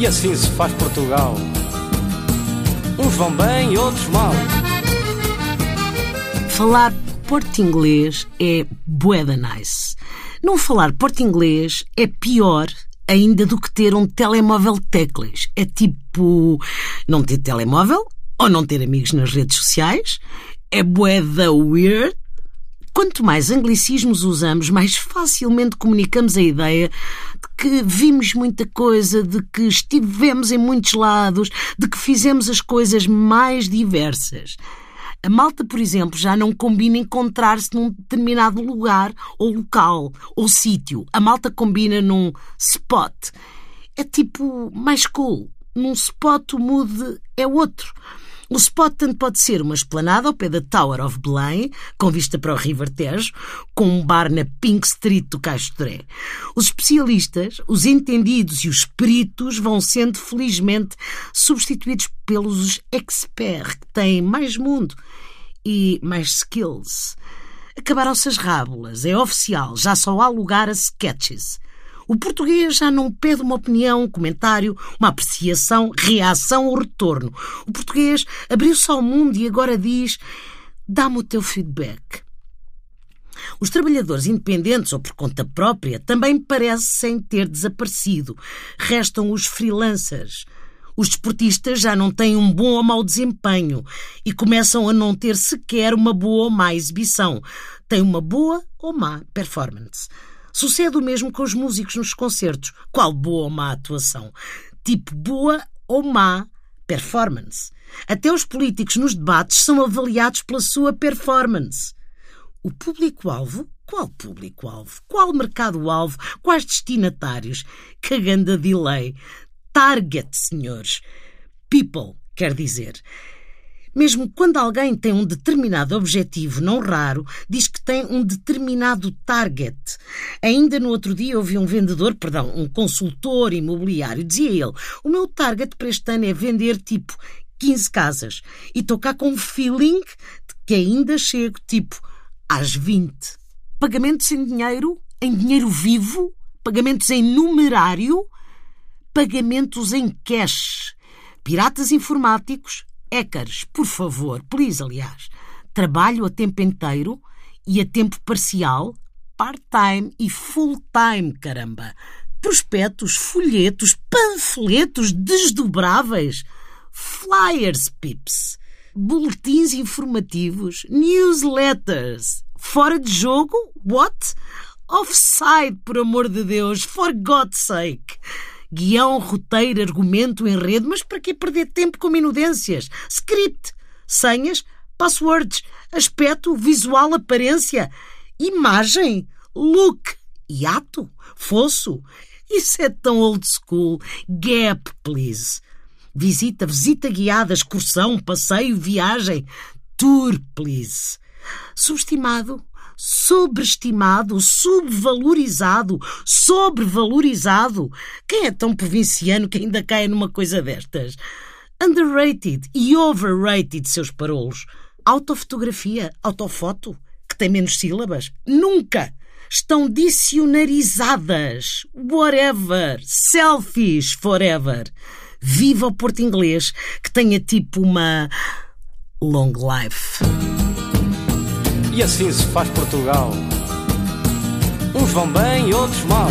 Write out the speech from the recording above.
E assim se faz Portugal. Uns vão bem outros mal. Falar porto-inglês é bué nice. Não falar porto-inglês é pior ainda do que ter um telemóvel teclas. É tipo não ter telemóvel ou não ter amigos nas redes sociais. É bué da weird. Quanto mais anglicismos usamos, mais facilmente comunicamos a ideia de que vimos muita coisa, de que estivemos em muitos lados, de que fizemos as coisas mais diversas. A malta, por exemplo, já não combina encontrar-se num determinado lugar ou local ou sítio. A malta combina num spot. É tipo mais cool. Num spot o mood é outro. O spot tanto pode ser uma esplanada ao pé da Tower of Belém, com vista para o River Tejo, com um bar na Pink Street do Caixo Dré. Os especialistas, os entendidos e os peritos vão sendo felizmente substituídos pelos experts, que têm mais mundo e mais skills. Acabaram-se as rábulas, é oficial, já só há lugar a sketches. O português já não pede uma opinião, um comentário, uma apreciação, reação ou retorno. O português abriu-se ao mundo e agora diz: dá-me o teu feedback. Os trabalhadores independentes ou por conta própria também parecem ter desaparecido. Restam os freelancers. Os desportistas já não têm um bom ou mau desempenho e começam a não ter sequer uma boa ou má exibição. Têm uma boa ou má performance. Sucede o mesmo com os músicos nos concertos. Qual boa ou má atuação? Tipo boa ou má performance. Até os políticos nos debates são avaliados pela sua performance. O público-alvo? Qual público-alvo? Qual mercado-alvo? Quais destinatários? Caganda delay. Target, senhores. People, quer dizer. Mesmo quando alguém tem um determinado objetivo, não raro, diz que tem um determinado target. Ainda no outro dia ouvi um vendedor, perdão, um consultor imobiliário, dizia ele: O meu target para este ano é vender tipo 15 casas. E cá com um feeling de que ainda chego tipo às 20. Pagamentos em dinheiro, em dinheiro vivo, pagamentos em numerário, pagamentos em cash. Piratas informáticos, Hackers, por favor, please, aliás, trabalho a tempo inteiro e a tempo parcial, part-time e full-time, caramba. Prospectos, folhetos, panfletos desdobráveis, flyers, pips, boletins informativos, newsletters. Fora de jogo? What? Offside, por amor de Deus, for God's sake guião, roteiro, argumento, enredo, mas para que perder tempo com minudências? Script, senhas, passwords, aspecto, visual, aparência, imagem, look, hiato, fosso. Isso é tão old school. Gap, please. Visita, visita guiada, excursão, passeio, viagem. Tour, please. Subestimado, sobreestimado, subvalorizado, sobrevalorizado. Quem é tão provinciano que ainda cai numa coisa destas? Underrated e overrated, seus parolos. Autofotografia, autofoto, que tem menos sílabas? Nunca! Estão dicionarizadas. Whatever. Selfies forever. Viva o Porto Inglês, que tenha tipo uma long life. E assim se faz Portugal. Uns vão bem e outros mal.